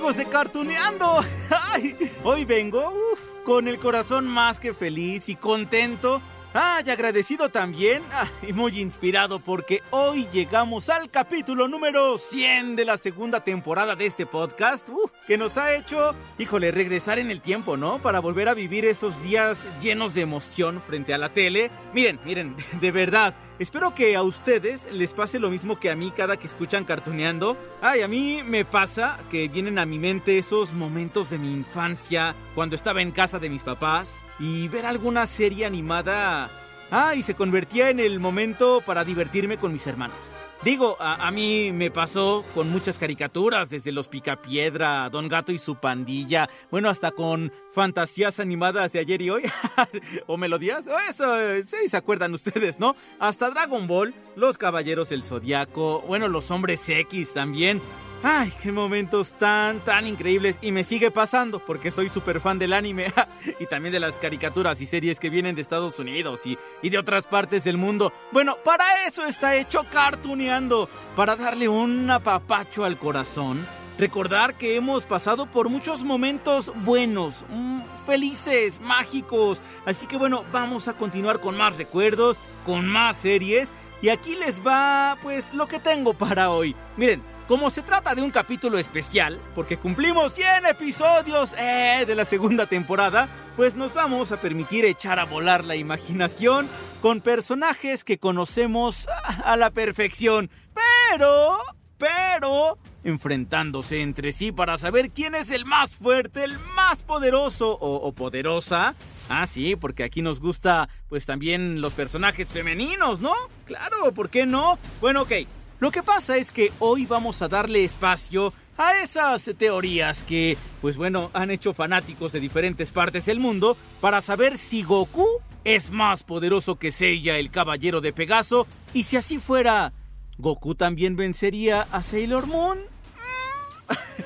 De Cartuneando. Hoy vengo con el corazón más que feliz y contento. Ay, agradecido también y muy inspirado porque hoy llegamos al capítulo número 100 de la segunda temporada de este podcast, que nos ha hecho, híjole, regresar en el tiempo, ¿no? Para volver a vivir esos días llenos de emoción frente a la tele. Miren, miren, de verdad, Espero que a ustedes les pase lo mismo que a mí cada que escuchan cartuneando. Ay, a mí me pasa que vienen a mi mente esos momentos de mi infancia, cuando estaba en casa de mis papás, y ver alguna serie animada... Ah, y se convertía en el momento para divertirme con mis hermanos. Digo, a, mí me pasó con muchas caricaturas, desde los Picapiedra, Don Gato y su pandilla, bueno, hasta con fantasías animadas de ayer y hoy, o melodías, eso, se acuerdan ustedes, ¿no? Hasta Dragon Ball, los Caballeros del Zodiaco, bueno, los Hombres X también. Ay, qué momentos tan, tan increíbles. Y me sigue pasando porque soy súper fan del anime y también de las caricaturas y series que vienen de Estados Unidos y, y, de otras partes del mundo. Bueno, para eso está hecho Cartuneando, para darle un apapacho al corazón. Recordar que hemos pasado por muchos momentos buenos, mmm, felices, mágicos. Así que bueno, vamos a continuar con más recuerdos, con más series. Y aquí les va, pues, lo que tengo para hoy. Miren, como se trata de un capítulo especial, porque cumplimos 100 episodios eh, de la segunda temporada, pues nos vamos a permitir echar a volar la imaginación con personajes que conocemos a la perfección, pero, pero, enfrentándose entre sí para saber quién es el más fuerte, el más poderoso o, poderosa. Ah, sí, porque aquí nos gusta pues también los personajes femeninos, ¿no? Claro, ¿por qué no? Bueno, ok. Lo que pasa es que hoy vamos a darle espacio a esas teorías que, pues bueno, han hecho fanáticos de diferentes partes del mundo para saber si Goku es más poderoso que Seiya, el caballero de Pegaso, y si así fuera, ¿Goku también vencería a Sailor Moon?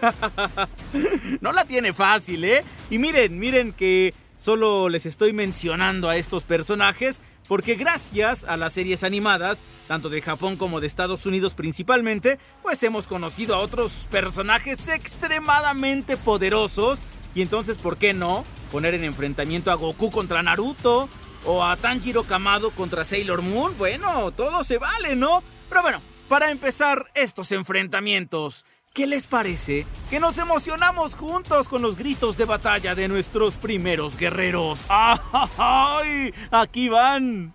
no la tiene fácil, ¿eh? Y miren, miren que solo les estoy mencionando a estos personajes porque gracias a las series animadas, tanto de Japón como de Estados Unidos principalmente, pues hemos conocido a otros personajes extremadamente poderosos. Y entonces, ¿por qué no poner en enfrentamiento a Goku contra Naruto? O a Tanjiro Kamado contra Sailor Moon. Bueno, todo se vale, ¿no? Pero bueno, para empezar estos enfrentamientos, ¿Qué les parece que nos emocionamos juntos con los gritos de batalla de nuestros primeros guerreros? ¡Ay! Aquí van.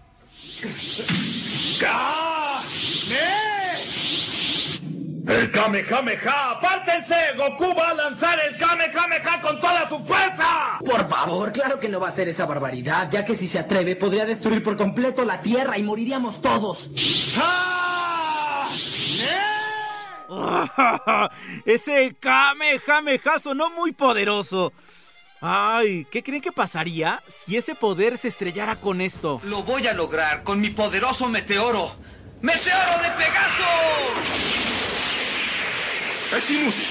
¡El Kamehameha! ¡Apártense! ¡Goku va a lanzar el Kamehameha con toda su fuerza! Por favor, claro que no va a hacer esa barbaridad, ya que si se atreve podría destruir por completo la Tierra y moriríamos todos. ¡Ah! Ese Kamehameha sonó muy poderoso. Ay, ¿qué creen que pasaría si ese poder se estrellara con esto? Lo voy a lograr con mi poderoso meteoro. ¡Meteoro de Pegaso! Es inútil.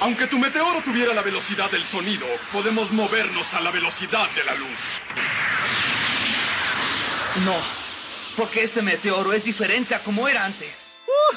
Aunque tu meteoro tuviera la velocidad del sonido, podemos movernos a la velocidad de la luz. No, porque este meteoro es diferente a como era antes.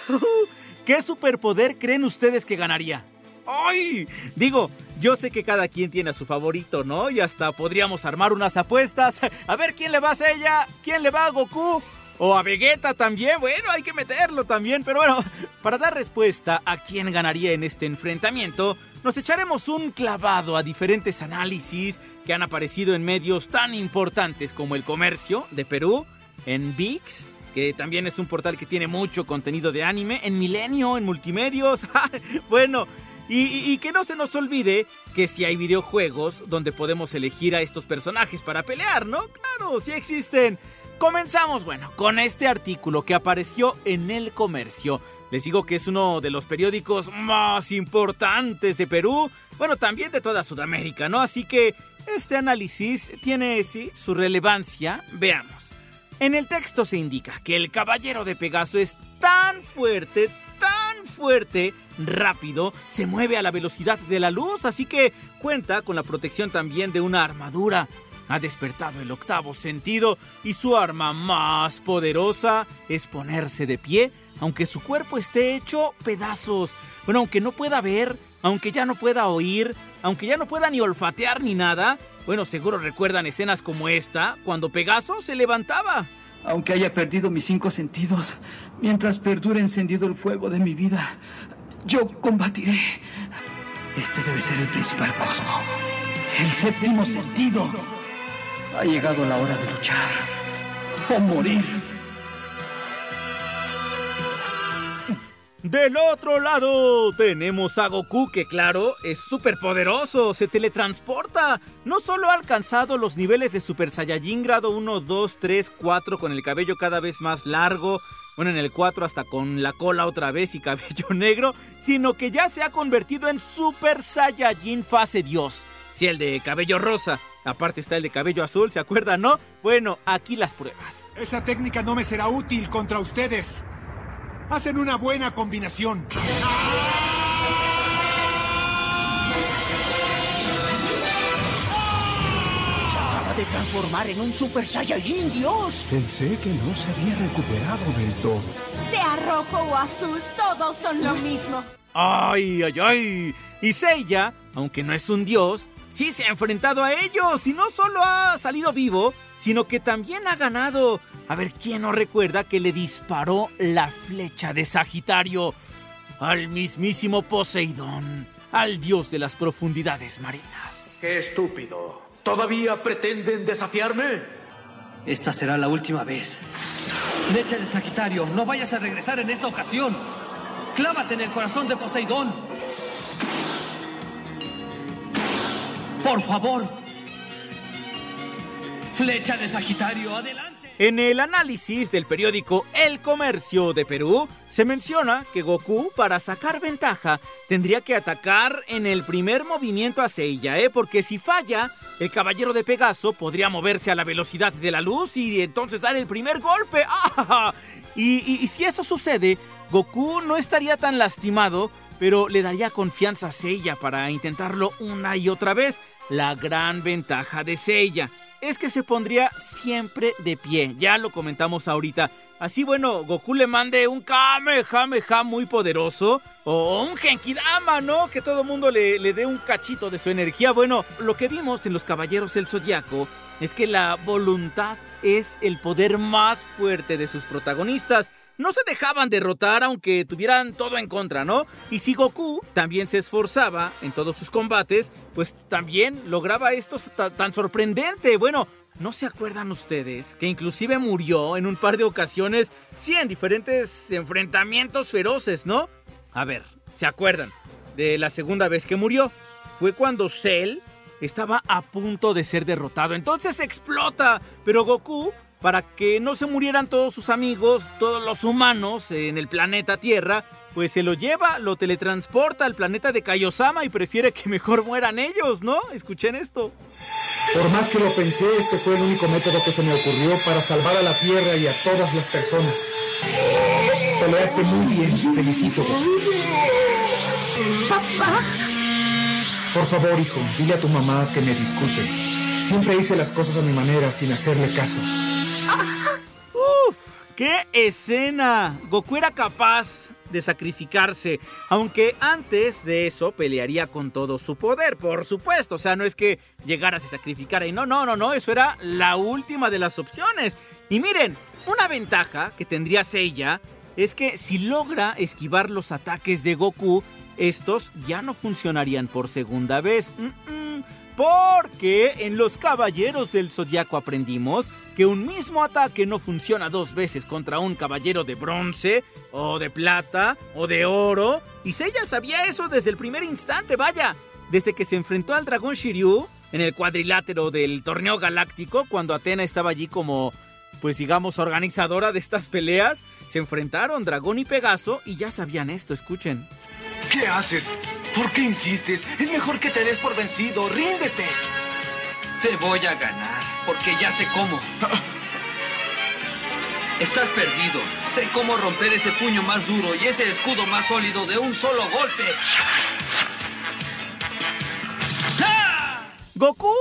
Uh, ¿Qué superpoder creen ustedes que ganaría? ¡Ay! Digo, yo sé que cada quien tiene a su favorito, ¿no? Y hasta podríamos armar unas apuestas. A ver quién le va a ella, quién le va a Goku. O a Vegeta también, bueno, hay que meterlo también, pero bueno, para dar respuesta a quién ganaría en este enfrentamiento, nos echaremos un clavado a diferentes análisis que han aparecido en medios tan importantes como El Comercio de Perú, en VIX, que también es un portal que tiene mucho contenido de anime, en Milenio, en Multimedios, bueno, y, y, que no se nos olvide que si hay videojuegos donde podemos elegir a estos personajes para pelear, ¿no? Claro, sí existen. Comenzamos, bueno, con este artículo que apareció en El Comercio. Les digo que es uno de los periódicos más importantes de Perú, bueno, también de toda Sudamérica, ¿no? Así que este análisis tiene, sí, su relevancia. Veamos. En el texto se indica que el caballero de Pegaso es tan fuerte, tan fuerte, rápido, se mueve a la velocidad de la luz, así que cuenta con la protección también de una armadura. Ha despertado el octavo sentido y su arma más poderosa es ponerse de pie, aunque su cuerpo esté hecho pedazos. Bueno, aunque no pueda ver, aunque ya no pueda oír, aunque ya no pueda ni olfatear ni nada, bueno, seguro recuerdan escenas como esta, cuando Pegaso se levantaba. Aunque haya perdido mis cinco sentidos, mientras perdure encendido el fuego de mi vida, yo combatiré. Este debe ser el principal cosmo, el séptimo sentido. Ha llegado la hora de luchar o morir. Del otro lado tenemos a Goku que claro, es súper poderoso, se teletransporta. No solo ha alcanzado los niveles de Super Saiyajin grado 1, 2, 3, 4 con el cabello cada vez más largo, bueno en el 4 hasta con la cola otra vez y cabello negro, sino que ya se ha convertido en Super Saiyajin fase Dios. Si el de cabello rosa, aparte está el de cabello azul, ¿se acuerdan, no? Bueno, aquí las pruebas. Esa técnica no me será útil contra ustedes. Hacen una buena combinación. Se acaba de transformar en un Super Saiyajin Dios. Pensé que no se había recuperado del todo. Sea rojo o azul, todos son lo mismo. ¡Ay, ay, ay! Y Seiya, aunque no es un dios, sí se ha enfrentado a ellos y no solo ha salido vivo, sino que también ha ganado. A ver, ¿quién no recuerda que le disparó la flecha de Sagitario al mismísimo Poseidón, al dios de las profundidades marinas? ¡Qué estúpido! ¿Todavía pretenden desafiarme? Esta será la última vez. Flecha de Sagitario, no vayas a regresar en esta ocasión. Clávate en el corazón de Poseidón. Por favor. Flecha de Sagitario, adelante. En el análisis del periódico El Comercio de Perú, se menciona que Goku, para sacar ventaja, tendría que atacar en el primer movimiento a Seiya, ¿eh? Porque si falla, el caballero de Pegaso podría moverse a la velocidad de la luz y entonces dar el primer golpe. ¡Ah! Y, si eso sucede, Goku no estaría tan lastimado, pero le daría confianza a Seiya para intentarlo una y otra vez. La gran ventaja de Seiya es que se pondría siempre de pie, ya lo comentamos ahorita. Así bueno, Goku le mande un Kamehameha muy poderoso o un Genkidama, ¿no? Que todo mundo le, le dé un cachito de su energía. Bueno, lo que vimos en los Caballeros del Zodiaco es que la voluntad es el poder más fuerte de sus protagonistas no se dejaban derrotar aunque tuvieran todo en contra, ¿no? Y si Goku también se esforzaba en todos sus combates, pues también lograba esto tan sorprendente. Bueno, ¿no se acuerdan ustedes que inclusive murió en un par de ocasiones, sí, en diferentes enfrentamientos feroces, ¿no? A ver, ¿se acuerdan de la segunda vez que murió? Fue cuando Cell estaba a punto de ser derrotado. Entonces explota, pero Goku para que no se murieran todos sus amigos, todos los humanos en el planeta Tierra, pues se lo lleva, lo teletransporta al planeta de Kaiosama y prefiere que mejor mueran ellos, ¿no? Escuchen esto. Por más que lo pensé, este fue el único método que se me ocurrió para salvar a la Tierra y a todas las personas. Peleaste muy bien, felicito. Papá. Por favor, hijo, dile a tu mamá que me disculpe. Siempre hice las cosas a mi manera sin hacerle caso. Uf, ¡Qué escena! Goku era capaz de sacrificarse, aunque antes de eso pelearía con todo su poder, por supuesto. O sea, no es que llegara a sacrificar y no, no, no, no, eso era la última de las opciones. Y miren, una ventaja que tendría Seiya es que si logra esquivar los ataques de Goku, estos ya no funcionarían por segunda vez. Porque en los Caballeros del Zodiaco aprendimos que un mismo ataque no funciona dos veces contra un caballero de bronce, o de plata, o de oro. Y Seiya sabía eso desde el primer instante, vaya. Desde que se enfrentó al dragón Shiryu en el cuadrilátero del torneo galáctico, cuando Atena estaba allí como, pues digamos, organizadora de estas peleas, se enfrentaron Dragón y Pegaso y ya sabían esto, escuchen. ¿Qué haces? ¿Por qué insistes? Es mejor que te des por vencido. ¡Ríndete! Te voy a ganar, porque ya sé cómo. Estás perdido. Sé cómo romper ese puño más duro y ese escudo más sólido de un solo golpe. Goku,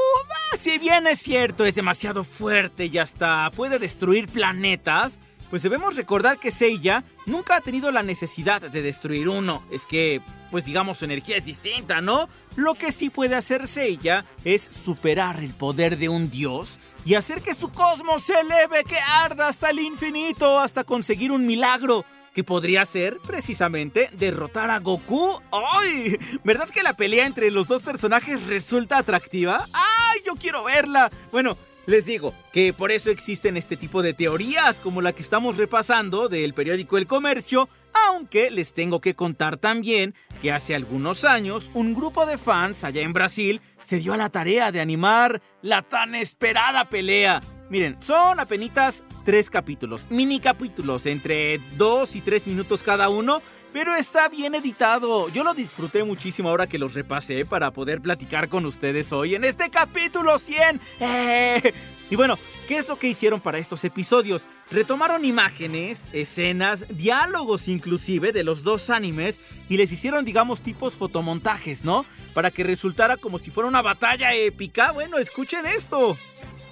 si bien es cierto, es demasiado fuerte y hasta puede destruir planetas, pues debemos recordar que Seiya nunca ha tenido la necesidad de destruir uno. Es que, pues digamos, su energía es distinta, ¿no? Lo que sí puede hacer Seiya es superar el poder de un dios y hacer que su cosmos se eleve, que arda hasta el infinito, hasta conseguir un milagro que podría ser precisamente derrotar a Goku. ¡Ay! ¿Verdad que la pelea entre los dos personajes resulta atractiva? ¡Ay! Yo quiero verla. Bueno, les digo que por eso existen este tipo de teorías como la que estamos repasando del periódico El Comercio, aunque les tengo que contar también que hace algunos años un grupo de fans allá en Brasil se dio a la tarea de animar la tan esperada pelea. Miren, son apenas tres capítulos, mini capítulos, entre dos y tres minutos cada uno, pero está bien editado. Yo lo disfruté muchísimo ahora que los repasé para poder platicar con ustedes hoy en este capítulo 100. ¡Eh! Y bueno, ¿qué es lo que hicieron para estos episodios? Retomaron imágenes, escenas, diálogos inclusive de los dos animes y les hicieron, digamos, tipos fotomontajes, ¿no? Para que resultara como si fuera una batalla épica. Bueno, escuchen esto.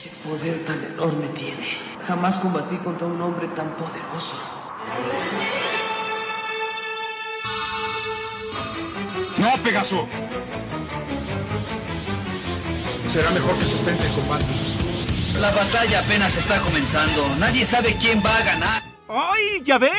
¿Qué poder tan enorme tiene? Jamás combatí contra un hombre tan poderoso. ¡No, Pegaso! Será mejor que suspende el combate. La batalla apenas está comenzando. Nadie sabe quién va a ganar. ¡Ay! ¿Ya ven?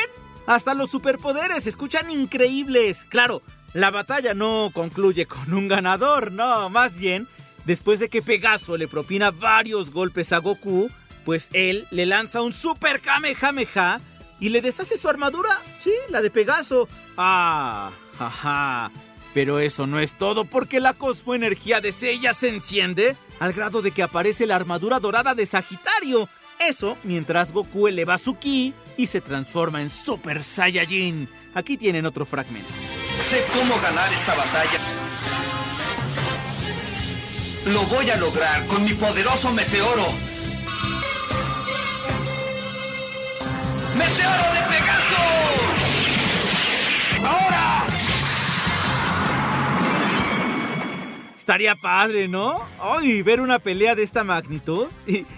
Hasta los superpoderes se escuchan increíbles. Claro, la batalla no concluye con un ganador, no, más bien, después de que Pegaso le propina varios golpes a Goku, pues él le lanza un super Kamehameha y le deshace su armadura, sí, la de Pegaso. Ah, jaja. Pero eso no es todo porque la cosmoenergía de Seiya se enciende al grado de que aparece la armadura dorada de Sagitario. Eso mientras Goku eleva su ki y se transforma en Super Saiyajin. Aquí tienen otro fragmento. Sé cómo ganar esta batalla. Lo voy a lograr con mi poderoso meteoro. ¡Meteoro de Pegaso! Estaría padre, ¿no? Ay, ver una pelea de esta magnitud.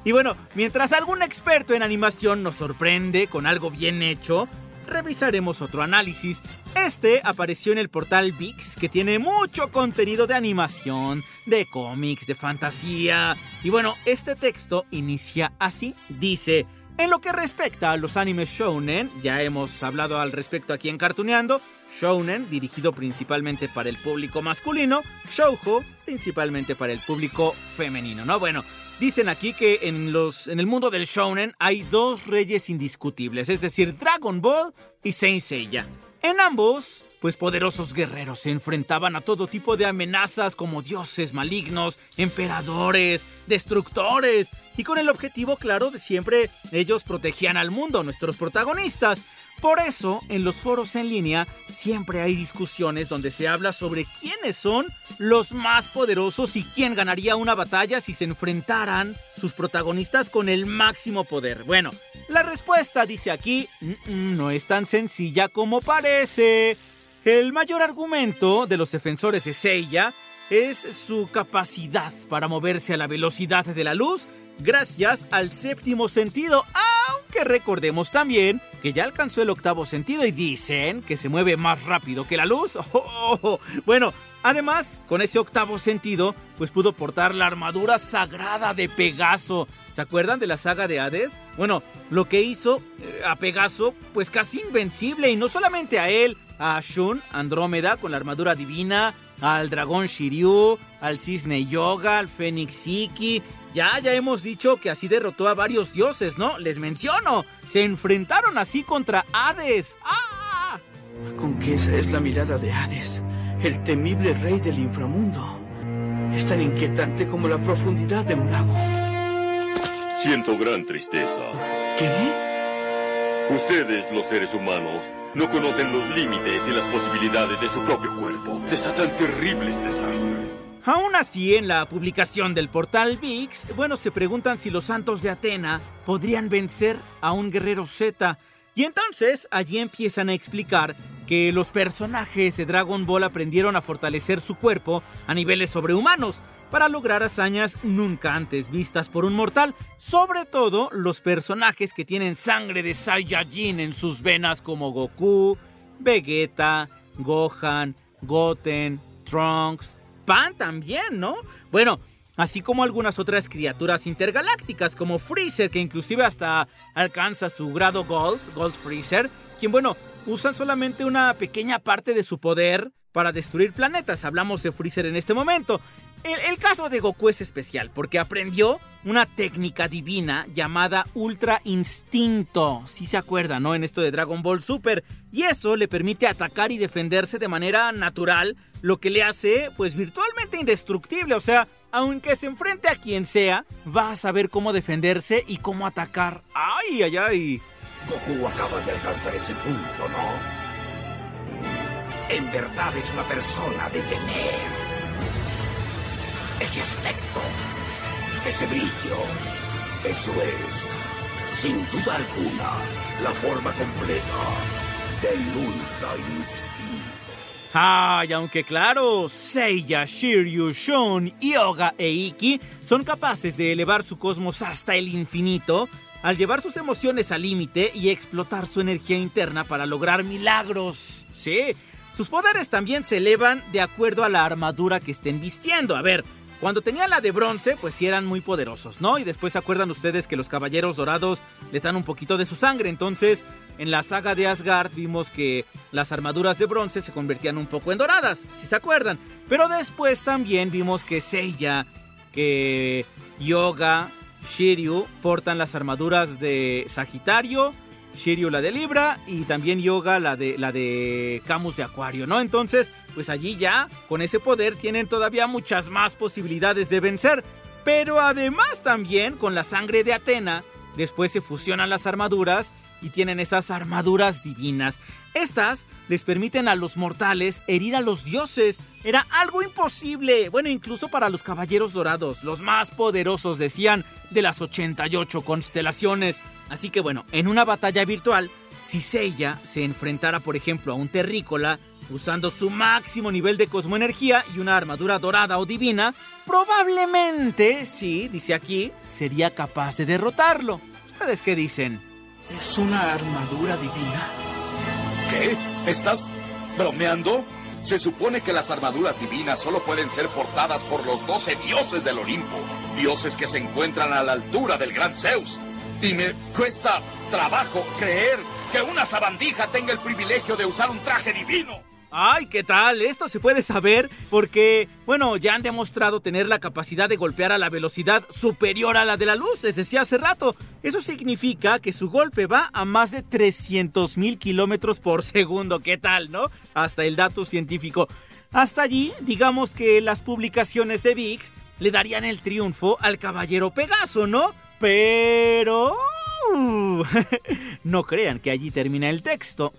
Y, bueno, mientras algún experto en animación nos sorprende con algo bien hecho, revisaremos otro análisis. Este apareció en el portal VIX, que tiene mucho contenido de animación, de cómics, de fantasía. Y bueno, este texto inicia así. Dice... En lo que respecta a los animes shounen, ya hemos hablado al respecto aquí en Cartuneando, shounen dirigido principalmente para el público masculino, shoujo principalmente para el público femenino, ¿no? Bueno, dicen aquí que en los en el mundo del shounen hay dos reyes indiscutibles, es decir, Dragon Ball y Saint Seiya. En ambos pues poderosos guerreros se enfrentaban a todo tipo de amenazas como dioses malignos, emperadores, destructores, y con el objetivo claro de siempre ellos protegían al mundo, nuestros protagonistas. Por eso, en los foros en línea siempre hay discusiones donde se habla sobre quiénes son los más poderosos y quién ganaría una batalla si se enfrentaran sus protagonistas con el máximo poder. Bueno, la respuesta dice aquí, no es tan sencilla como parece. El mayor argumento de los defensores de Seiya es su capacidad para moverse a la velocidad de la luz gracias al séptimo sentido, aunque que recordemos también que ya alcanzó el octavo sentido y dicen que se mueve más rápido que la luz. Oh, bueno, además, con ese octavo sentido, pues pudo portar la armadura sagrada de Pegaso. ¿Se acuerdan de la saga de Hades? Bueno, lo que hizo eh, a Pegaso, pues casi invencible, y no solamente a él, a Shun, Andrómeda, con la armadura divina, al dragón Shiryu, al cisne Yoga, al fénix Iki. Ya, ya hemos dicho que así derrotó a varios dioses, ¿no? Les menciono, se enfrentaron así contra Hades. ¡Ah! Con que esa es la mirada de Hades, el temible rey del inframundo. Es tan inquietante como la profundidad de un lago. Siento gran tristeza. ¿Qué? Ustedes, los seres humanos, no conocen los límites y las posibilidades de su propio cuerpo. Desatan terribles desastres. Aún así, en la publicación del portal VIX, bueno, se preguntan si los santos de Atena podrían vencer a un guerrero Z. Y entonces allí empiezan a explicar que los personajes de Dragon Ball aprendieron a fortalecer su cuerpo a niveles sobrehumanos para lograr hazañas nunca antes vistas por un mortal, sobre todo los personajes que tienen sangre de Saiyajin en sus venas como Goku, Vegeta, Gohan, Goten, Trunks, Pan también, ¿no? Bueno, así como algunas otras criaturas intergalácticas como Freezer, que inclusive hasta alcanza su grado Gold, Gold Freezer, quien bueno, usan solamente una pequeña parte de su poder para destruir planetas. Hablamos de Freezer en este momento. El, caso de Goku es especial porque aprendió una técnica divina llamada Ultra Instinto. Si se acuerdan, ¿no? En esto de Dragon Ball Super. Y eso le permite atacar y defenderse de manera natural, lo que le hace, pues, virtualmente indestructible. O sea, aunque se enfrente a quien sea, va a saber cómo defenderse y cómo atacar. ¡Ay, ay, ay! Goku acaba de alcanzar ese punto, ¿no? En verdad es una persona de temer ese aspecto, ese brillo. Eso es, sin duda alguna, la forma completa del Ultra Instinto. Ay, aunque claro, Seiya, Shiryu, Shun, Yoga e Iki son capaces de elevar su cosmos hasta el infinito al llevar sus emociones al límite y explotar su energía interna para lograr milagros. Sí, sus poderes también se elevan de acuerdo a la armadura que estén vistiendo. A ver, cuando tenía la de bronce, pues sí eran muy poderosos, ¿no? Y después se acuerdan ustedes que los caballeros dorados les dan un poquito de su sangre. Entonces, en la saga de Asgard vimos que las armaduras de bronce se convertían un poco en doradas, si se acuerdan. Pero después también vimos que Seiya, que Yoga, Shiryu portan las armaduras de Sagitario Shiryu la de Libra y también Yoga la de, la de Camus de Acuario, ¿no? Entonces, pues allí ya, con ese poder, tienen todavía muchas más posibilidades de vencer. Pero además también, con la sangre de Atena, después se fusionan las armaduras y tienen esas armaduras divinas. Estas les permiten a los mortales herir a los dioses. Era algo imposible. Bueno, incluso para los caballeros dorados, los más poderosos decían de las 88 constelaciones. Así que bueno, en una batalla virtual, si Seiya se enfrentara por ejemplo a un terrícola, usando su máximo nivel de cosmoenergía y una armadura dorada o divina, probablemente, sí, dice aquí, sería capaz de derrotarlo. ¿Ustedes qué dicen? ¿Es una armadura divina? ¿Qué? ¿Estás bromeando? Se supone que las armaduras divinas solo pueden ser portadas por los doce dioses del Olimpo, dioses que se encuentran a la altura del gran Zeus. Y me cuesta trabajo creer que una sabandija tenga el privilegio de usar un traje divino. Ay, ¿qué tal? Esto se puede saber porque, bueno, ya han demostrado tener la capacidad de golpear a la velocidad superior a la de la luz, les decía hace rato. Eso significa que su golpe va a más de 300 mil kilómetros por segundo. ¿Qué tal, no? Hasta el dato científico. Hasta allí, digamos que las publicaciones de VIX le darían el triunfo al caballero Pegaso, ¿no? Pero... no crean que allí termina el texto.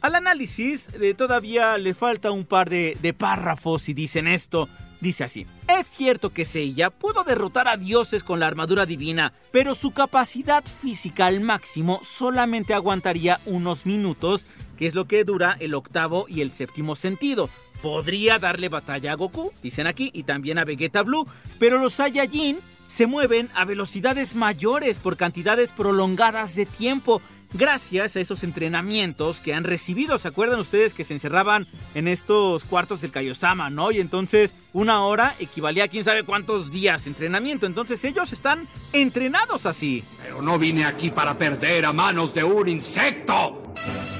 Al análisis eh, todavía le falta un par de, de párrafos y dicen esto. Dice así, es cierto que Seiya pudo derrotar a dioses con la armadura divina, pero su capacidad física al máximo solamente aguantaría unos minutos, que es lo que dura el octavo y el séptimo sentido. Podría darle batalla a Goku, dicen aquí, y también a Vegeta Blue, pero los Saiyajin se mueven a velocidades mayores por cantidades prolongadas de tiempo gracias a esos entrenamientos que han recibido. ¿Se acuerdan ustedes que se encerraban en estos cuartos del Kaiosama, no? Y entonces una hora equivalía a quién sabe cuántos días de entrenamiento. Entonces ellos están entrenados así. Pero no vine aquí para perder a manos de un insecto.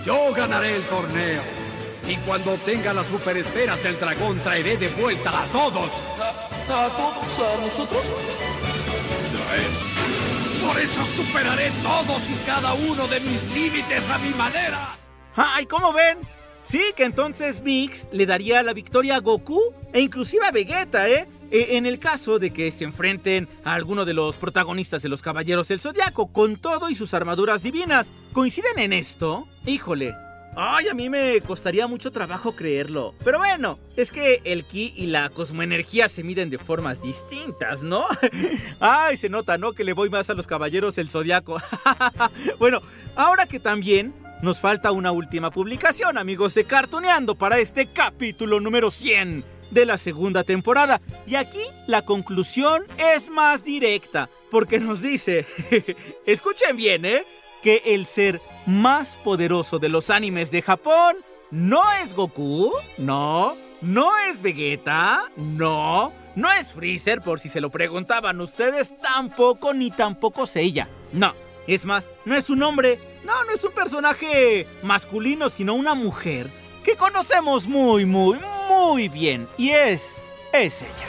Yo ganaré el torneo. Y cuando tenga las superesferas del dragón traeré de vuelta a todos. ¿A, a todos? ¿A nosotros? Por eso superaré todos y cada uno de mis límites a mi manera. ¡Ay, cómo ven! Sí, que entonces Mix le daría la victoria a Goku e inclusive a Vegeta, ¿eh? E, en el caso de que se enfrenten a alguno de los protagonistas de los Caballeros del Zodiaco, con todo y sus armaduras divinas. ¿Coinciden en esto? Híjole, Ay, a mí me costaría mucho trabajo creerlo. Pero bueno, es que el ki y la cosmoenergía se miden de formas distintas, ¿no? Ay, se nota, ¿no? Que le voy más a los caballeros del zodiaco. bueno, ahora que también nos falta una última publicación, amigos de Cartoneando, para este capítulo número 100 de la segunda temporada. Y aquí la conclusión es más directa, porque nos dice, escuchen bien, ¿eh? Que el ser más poderoso de los animes de Japón no es Goku, no, no es Vegeta, no, no es Freezer, por si se lo preguntaban ustedes, tampoco ni tampoco Seiya. No, es más, no es un hombre, no, no es un personaje masculino, sino una mujer que conocemos muy, muy, muy bien. Y es, es ella.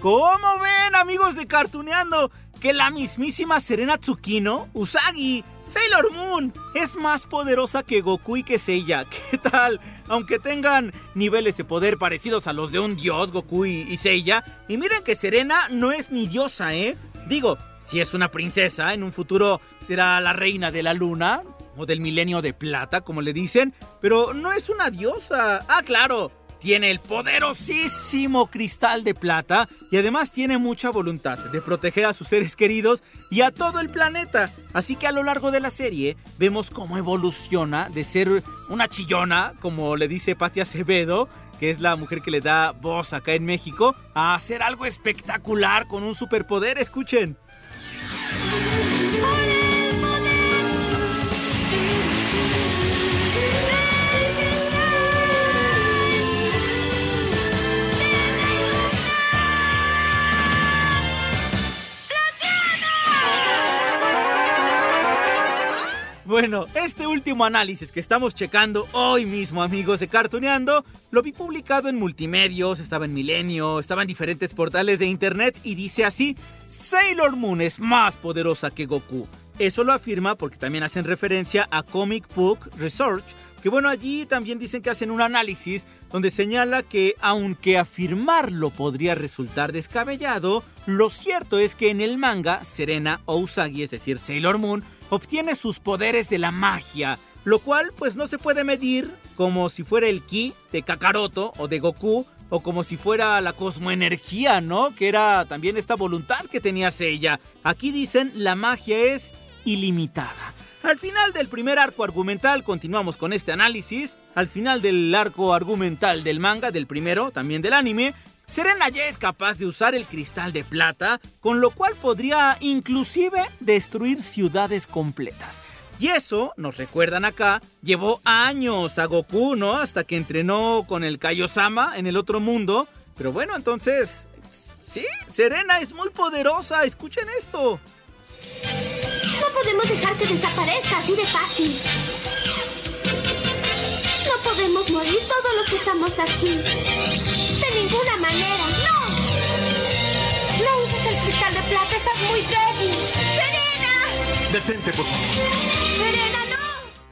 ¿Cómo ven, amigos de Cartuneando? Que la mismísima Serena Tsukino, Usagi, Sailor Moon, es más poderosa que Goku y que Seiya. ¿Qué tal? Aunque tengan niveles de poder parecidos a los de un dios, Goku y, y Seiya. Y miren que Serena no es ni diosa, ¿eh? Digo, si es una princesa, en un futuro será la reina de la luna, o del milenio de plata, como le dicen, pero no es una diosa. Ah, claro, tiene el poderosísimo cristal de plata y además tiene mucha voluntad de proteger a sus seres queridos y a todo el planeta. Así que a lo largo de la serie vemos cómo evoluciona de ser una chillona, como le dice Patti Acevedo, que es la mujer que le da voz acá en México, a hacer algo espectacular con un superpoder. Escuchen. Bueno, este último análisis que estamos checando hoy mismo, amigos de Cartuneando, lo vi publicado en multimedios, estaba en Milenio, estaba en diferentes portales de internet y dice así: Sailor Moon es más poderosa que Goku. Eso lo afirma porque también hacen referencia a Comic Book Research, que bueno, allí también dicen que hacen un análisis donde señala que aunque afirmarlo podría resultar descabellado, lo cierto es que en el manga, Serena o Usagi, es decir, Sailor Moon, obtiene sus poderes de la magia, lo cual pues no se puede medir como si fuera el ki de Kakaroto o de Goku, o como si fuera la cosmoenergía, ¿no? Que era también esta voluntad que tenía ella. Aquí dicen la magia es ilimitada. Al final del primer arco argumental continuamos con este análisis. Al final del arco argumental del manga, del primero, también del anime, Serena ya es capaz de usar el cristal de plata, con lo cual podría inclusive destruir ciudades completas. Y eso, nos recuerdan acá, llevó años a Goku, ¿no? Hasta que entrenó con el Kaiosama en el otro mundo. Pero bueno, entonces... Sí, Serena es muy poderosa, escuchen esto. No podemos dejar que desaparezca así de fácil. No podemos morir todos los que estamos aquí. De ninguna manera, no. No uses el cristal de plata, estás muy débil. ¡Serena! Detente, por favor. ¡Serena, no!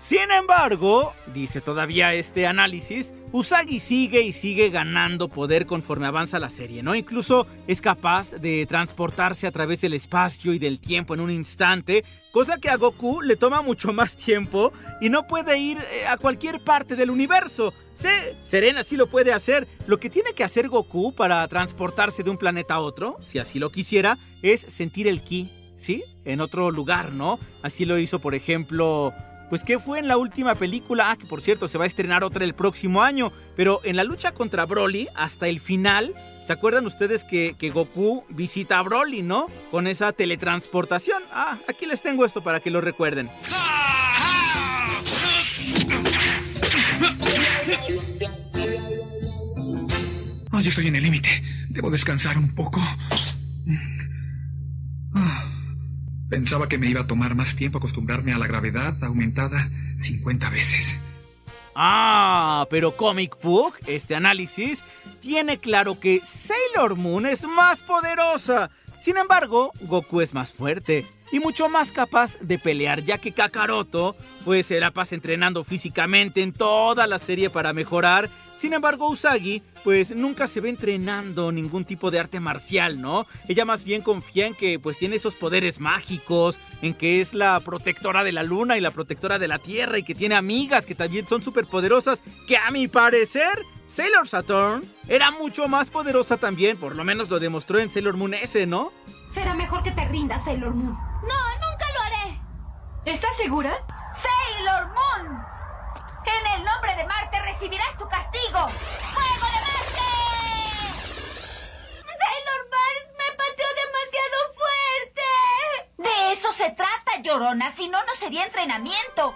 Sin embargo, dice todavía este análisis, Usagi sigue y sigue ganando poder conforme avanza la serie, ¿no? Incluso es capaz de transportarse a través del espacio y del tiempo en un instante, cosa que a Goku le toma mucho más tiempo y no puede ir eh, a cualquier parte del universo. Sí, Serena sí lo puede hacer. Lo que tiene que hacer Goku para transportarse de un planeta a otro, si así lo quisiera, es sentir el ki, ¿sí? En otro lugar, ¿no? Así lo hizo, por ejemplo, pues ¿qué fue en la última película? Ah, que por cierto se va a estrenar otra el próximo año. Pero en la lucha contra Broly, hasta el final, ¿se acuerdan ustedes que, Goku visita a Broly, no? Con esa teletransportación. Ah, aquí les tengo esto para que lo recuerden. Hoy estoy en el límite. Debo descansar un poco. Ah. Pensaba que me iba a tomar más tiempo acostumbrarme a la gravedad aumentada 50 veces. Ah, pero Comic Book, este análisis, tiene claro que Sailor Moon es más poderosa. Sin embargo, Goku es más fuerte y mucho más capaz de pelear, ya que Kakaroto pues se la pasa entrenando físicamente en toda la serie para mejorar. Sin embargo, Usagi pues nunca se ve entrenando ningún tipo de arte marcial, ¿no? Ella más bien confía en que pues tiene esos poderes mágicos, en que es la protectora de la luna y la protectora de la tierra y que tiene amigas que también son súper poderosas, que a mi parecer Sailor Saturn era mucho más poderosa también, por lo menos lo demostró en Sailor Moon S, ¿no? Será mejor que te rindas, Sailor Moon. No, nunca lo haré. ¿Estás segura? Sailor Moon. En el nombre de Marte recibirás tu castigo. ¡Fuego de Marte! Sailor Mars me pateó demasiado fuerte. De eso se trata, llorona. Si no, no sería entrenamiento.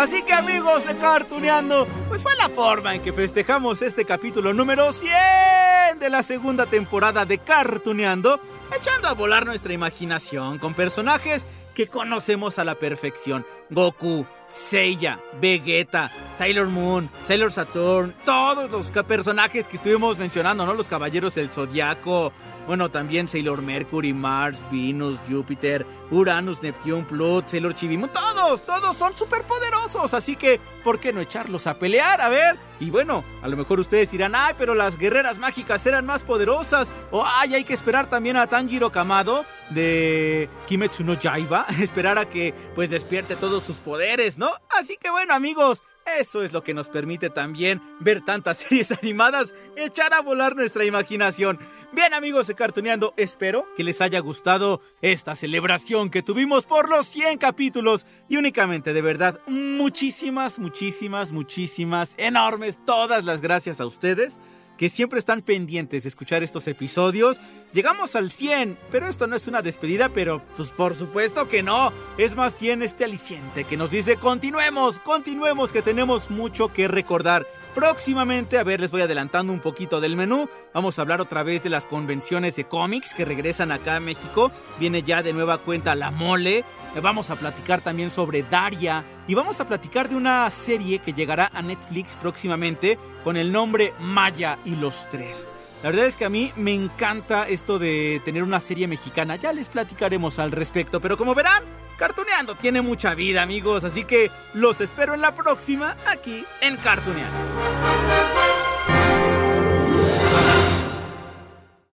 Así que amigos de Cartuneando, pues fue la forma en que festejamos este capítulo número 100 de la segunda temporada de Cartuneando, echando a volar nuestra imaginación con personajes que conocemos a la perfección. Goku, Seiya, Vegeta, Sailor Moon, Sailor Saturn, todos los personajes que estuvimos mencionando, ¿no? Los caballeros del Zodiaco, bueno, también Sailor Mercury, Mars, Venus, Júpiter, Uranus, Neptune, Pluto, Sailor Chibimu, todos, todos son súper poderosos, así que, ¿por qué no echarlos a pelear? A ver, y bueno, a lo mejor ustedes dirán, ay, pero las guerreras mágicas eran más poderosas, o ay, hay que esperar también a Tanjiro Kamado de Kimetsu no Yaiba, esperar a que pues despierte todos sus poderes, ¿no? Así que bueno, amigos, eso es lo que nos permite también ver tantas series animadas, echar a volar nuestra imaginación. Bien amigos de Cartuneando, espero que les haya gustado esta celebración que tuvimos por los 100 capítulos y únicamente de verdad muchísimas, muchísimas, muchísimas, enormes, todas las gracias a ustedes que siempre están pendientes de escuchar estos episodios. Llegamos al 100, pero esto no es una despedida, pero pues por supuesto que no. Es más bien este aliciente que nos dice continuemos, continuemos, que tenemos mucho que recordar. Próximamente, a ver, les voy adelantando un poquito del menú. Vamos a hablar otra vez de las convenciones de cómics que regresan acá a México. Viene ya de nueva cuenta La Mole. Vamos a platicar también sobre Daria. Y vamos a platicar de una serie que llegará a Netflix próximamente con el nombre Maya y los Tres. La verdad es que a mí me encanta esto de tener una serie mexicana. Ya les platicaremos al respecto. Pero como verán, Cartuneando tiene mucha vida, amigos. Así que los espero en la próxima aquí en Cartuneando.